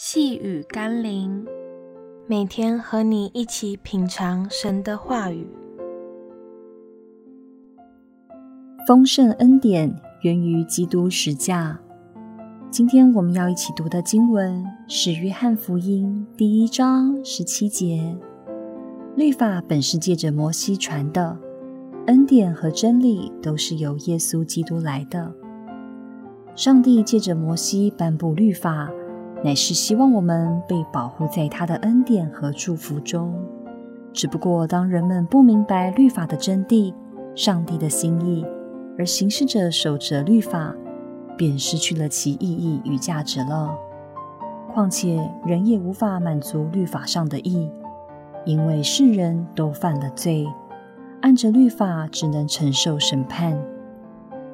细雨甘霖，每天和你一起品尝神的话语。丰盛恩典源于基督十架。今天我们要一起读的经文是《约翰福音》第一章十七节：“律法本是借着摩西传的，恩典和真理都是由耶稣基督来的。”上帝借着摩西颁布律法。乃是希望我们被保护在他的恩典和祝福中。只不过，当人们不明白律法的真谛、上帝的心意，而行事着守着律法，便失去了其意义与价值了。况且，人也无法满足律法上的义，因为世人都犯了罪，按着律法只能承受审判。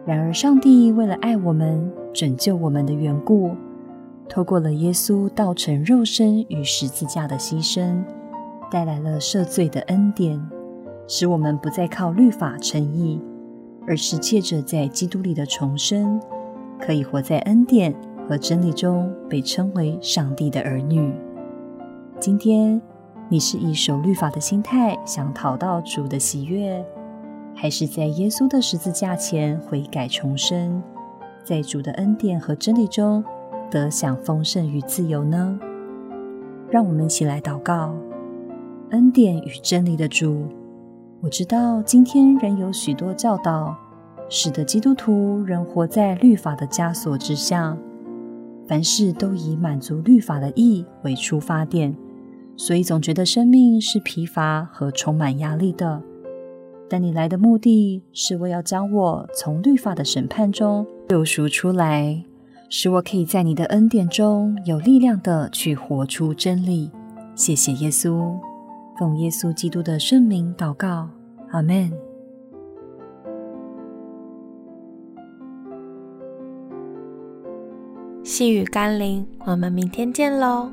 然而，上帝为了爱我们、拯救我们的缘故，透过了耶稣道成肉身与十字架的牺牲，带来了赦罪的恩典，使我们不再靠律法称义，而是借着在基督里的重生，可以活在恩典和真理中，被称为上帝的儿女。今天你是以守律法的心态想讨到主的喜悦，还是在耶稣的十字架前悔改重生，在主的恩典和真理中，得享丰盛与自由呢？让我们一起来祷告。恩典与真理的主，我知道今天仍有许多教导，使得基督徒仍活在律法的枷锁之下，凡事都以满足律法的意为出发点，所以总觉得生命是疲乏和充满压力的。但你来的目的是为要将我从律法的审判中救赎出来。使我可以在你的恩典中有力量的去活出真理。谢谢耶稣，奉耶稣基督的圣名祷告，阿门。细雨甘霖，我们明天见喽。